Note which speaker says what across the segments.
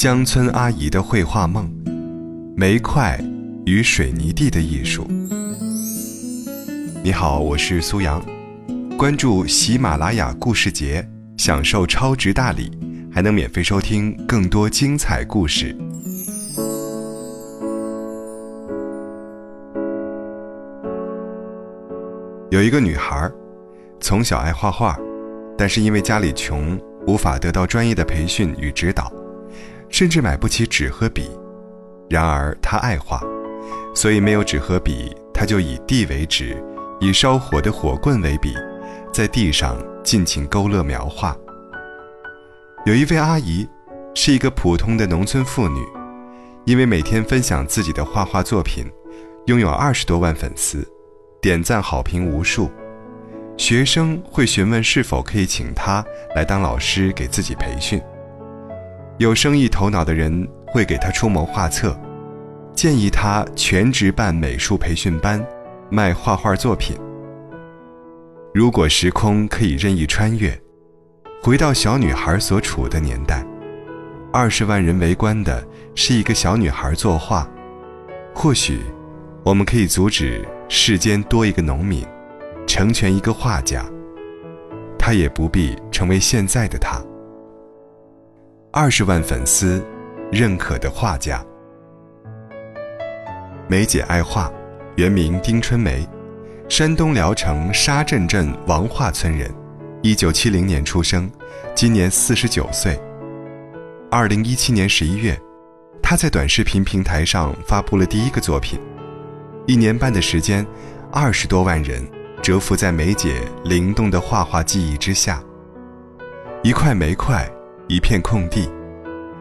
Speaker 1: 乡村阿姨的绘画梦，煤块与水泥地的艺术。你好，我是苏阳。关注喜马拉雅故事节，享受超值大礼，还能免费收听更多精彩故事。有一个女孩，从小爱画画，但是因为家里穷，无法得到专业的培训与指导。甚至买不起纸和笔，然而他爱画，所以没有纸和笔，他就以地为纸，以烧火的火棍为笔，在地上尽情勾勒描画。有一位阿姨，是一个普通的农村妇女，因为每天分享自己的画画作品，拥有二十多万粉丝，点赞好评无数。学生会询问是否可以请她来当老师，给自己培训。有生意头脑的人会给他出谋划策，建议他全职办美术培训班，卖画画作品。如果时空可以任意穿越，回到小女孩所处的年代，二十万人围观的是一个小女孩作画，或许我们可以阻止世间多一个农民，成全一个画家。他也不必成为现在的他。二十万粉丝，认可的画家。梅姐爱画，原名丁春梅，山东聊城沙镇镇王化村人，一九七零年出生，今年四十九岁。二零一七年十一月，她在短视频平台上发布了第一个作品，一年半的时间，二十多万人折服在梅姐灵动的画画技艺之下。一块煤块。一片空地，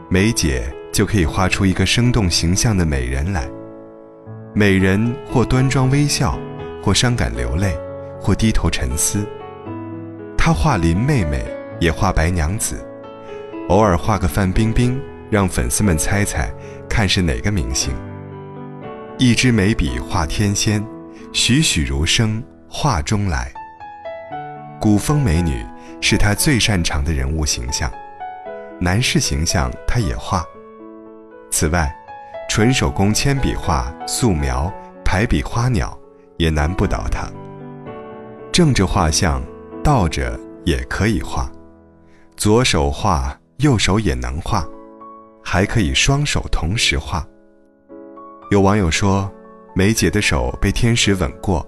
Speaker 1: 梅姐就可以画出一个生动形象的美人来。美人或端庄微笑，或伤感流泪，或低头沉思。她画林妹妹，也画白娘子，偶尔画个范冰冰，让粉丝们猜猜看是哪个明星。一支眉笔画天仙，栩栩如生画中来。古风美女是她最擅长的人物形象。男士形象，他也画。此外，纯手工铅笔画、素描、排比花鸟，也难不倒他。正着画像，倒着也可以画，左手画，右手也能画，还可以双手同时画。有网友说，梅姐的手被天使吻过，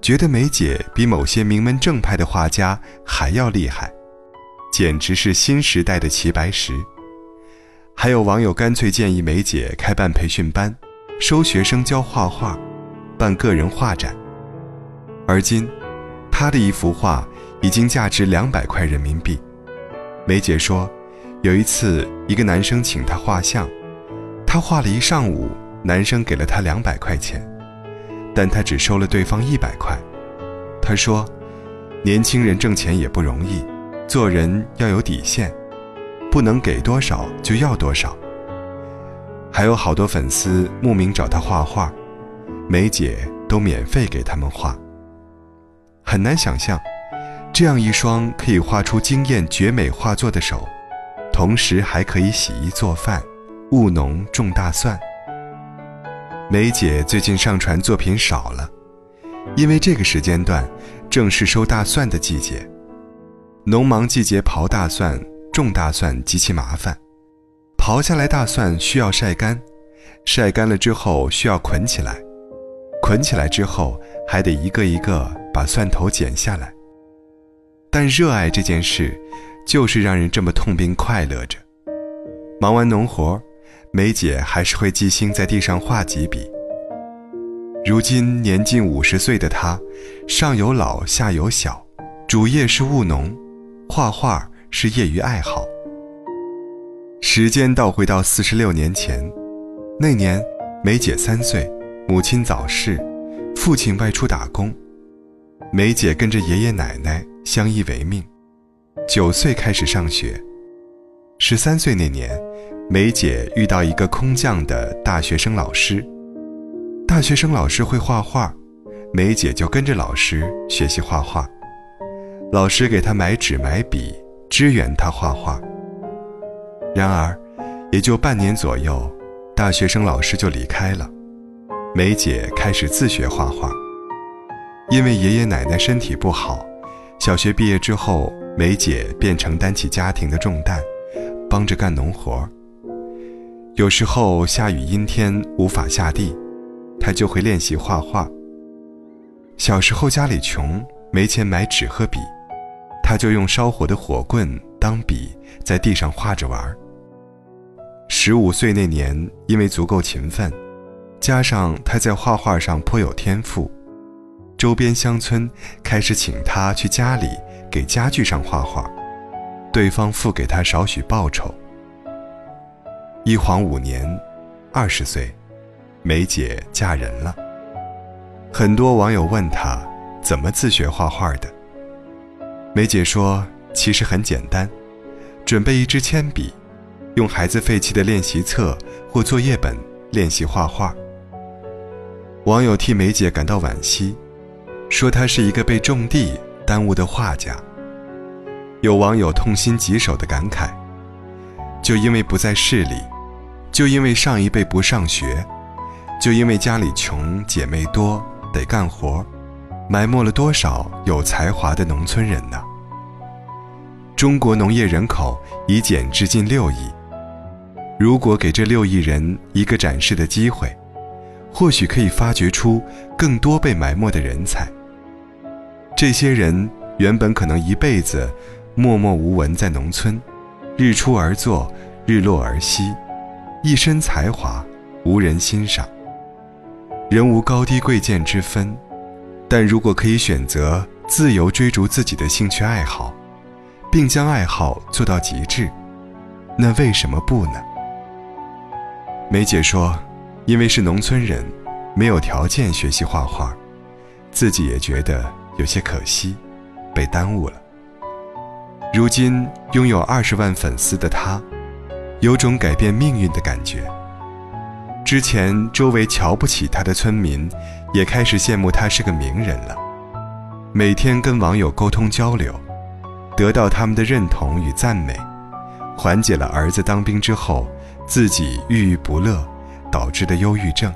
Speaker 1: 觉得梅姐比某些名门正派的画家还要厉害。简直是新时代的齐白石。还有网友干脆建议梅姐开办培训班，收学生教画画，办个人画展。而今，她的一幅画已经价值两百块人民币。梅姐说，有一次一个男生请她画像，她画了一上午，男生给了她两百块钱，但她只收了对方一百块。她说，年轻人挣钱也不容易。做人要有底线，不能给多少就要多少。还有好多粉丝慕名找他画画，梅姐都免费给他们画。很难想象，这样一双可以画出惊艳绝美画作的手，同时还可以洗衣做饭、务农种大蒜。梅姐最近上传作品少了，因为这个时间段正是收大蒜的季节。农忙季节刨大蒜、种大蒜极其麻烦，刨下来大蒜需要晒干，晒干了之后需要捆起来，捆起来之后还得一个一个把蒜头剪下来。但热爱这件事，就是让人这么痛并快乐着。忙完农活，梅姐还是会记心在地上画几笔。如今年近五十岁的她，上有老下有小，主业是务农。画画是业余爱好。时间倒回到四十六年前，那年梅姐三岁，母亲早逝，父亲外出打工，梅姐跟着爷爷奶奶相依为命。九岁开始上学，十三岁那年，梅姐遇到一个空降的大学生老师，大学生老师会画画，梅姐就跟着老师学习画画。老师给他买纸买笔，支援他画画。然而，也就半年左右，大学生老师就离开了，梅姐开始自学画画。因为爷爷奶奶身体不好，小学毕业之后，梅姐便承担起家庭的重担，帮着干农活。有时候下雨阴天无法下地，她就会练习画画。小时候家里穷，没钱买纸和笔，他就用烧火的火棍当笔，在地上画着玩。十五岁那年，因为足够勤奋，加上他在画画上颇有天赋。周边乡村开始请他去家里给家具上画画，对方付给他少许报酬。一晃五年，二十岁，梅姐嫁人了。很多网友问她怎么自学画画的，梅姐说其实很简单，准备一支铅笔，用孩子废弃的练习册或作业本练习画画。网友替梅姐感到惋惜。说他是一个被种地耽误的画家。有网友痛心疾首的感慨：就因为不在市里，就因为上一辈不上学，就因为家里穷，姐妹多得干活，埋没了多少有才华的农村人呢？中国农业人口已减至近六亿，如果给这六亿人一个展示的机会，或许可以发掘出更多被埋没的人才。这些人原本可能一辈子默默无闻在农村，日出而作，日落而息，一身才华无人欣赏。人无高低贵贱之分，但如果可以选择自由追逐自己的兴趣爱好，并将爱好做到极致，那为什么不呢？梅姐说，因为是农村人，没有条件学习画画，自己也觉得。有些可惜，被耽误了。如今拥有二十万粉丝的她，有种改变命运的感觉。之前周围瞧不起他的村民，也开始羡慕他是个名人了。每天跟网友沟通交流，得到他们的认同与赞美，缓解了儿子当兵之后自己郁郁不乐导致的忧郁症。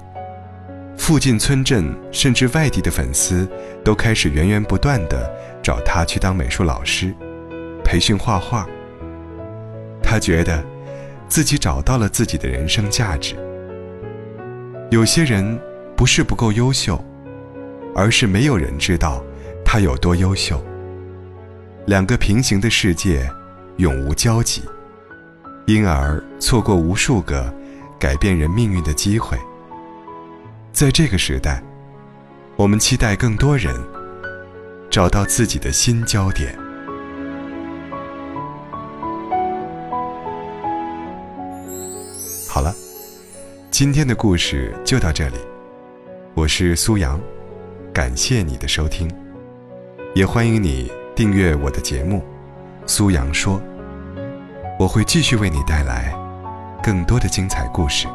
Speaker 1: 附近村镇甚至外地的粉丝都开始源源不断的找他去当美术老师，培训画画。他觉得，自己找到了自己的人生价值。有些人不是不够优秀，而是没有人知道他有多优秀。两个平行的世界，永无交集，因而错过无数个改变人命运的机会。在这个时代，我们期待更多人找到自己的新焦点。好了，今天的故事就到这里。我是苏阳，感谢你的收听，也欢迎你订阅我的节目《苏阳说》，我会继续为你带来更多的精彩故事。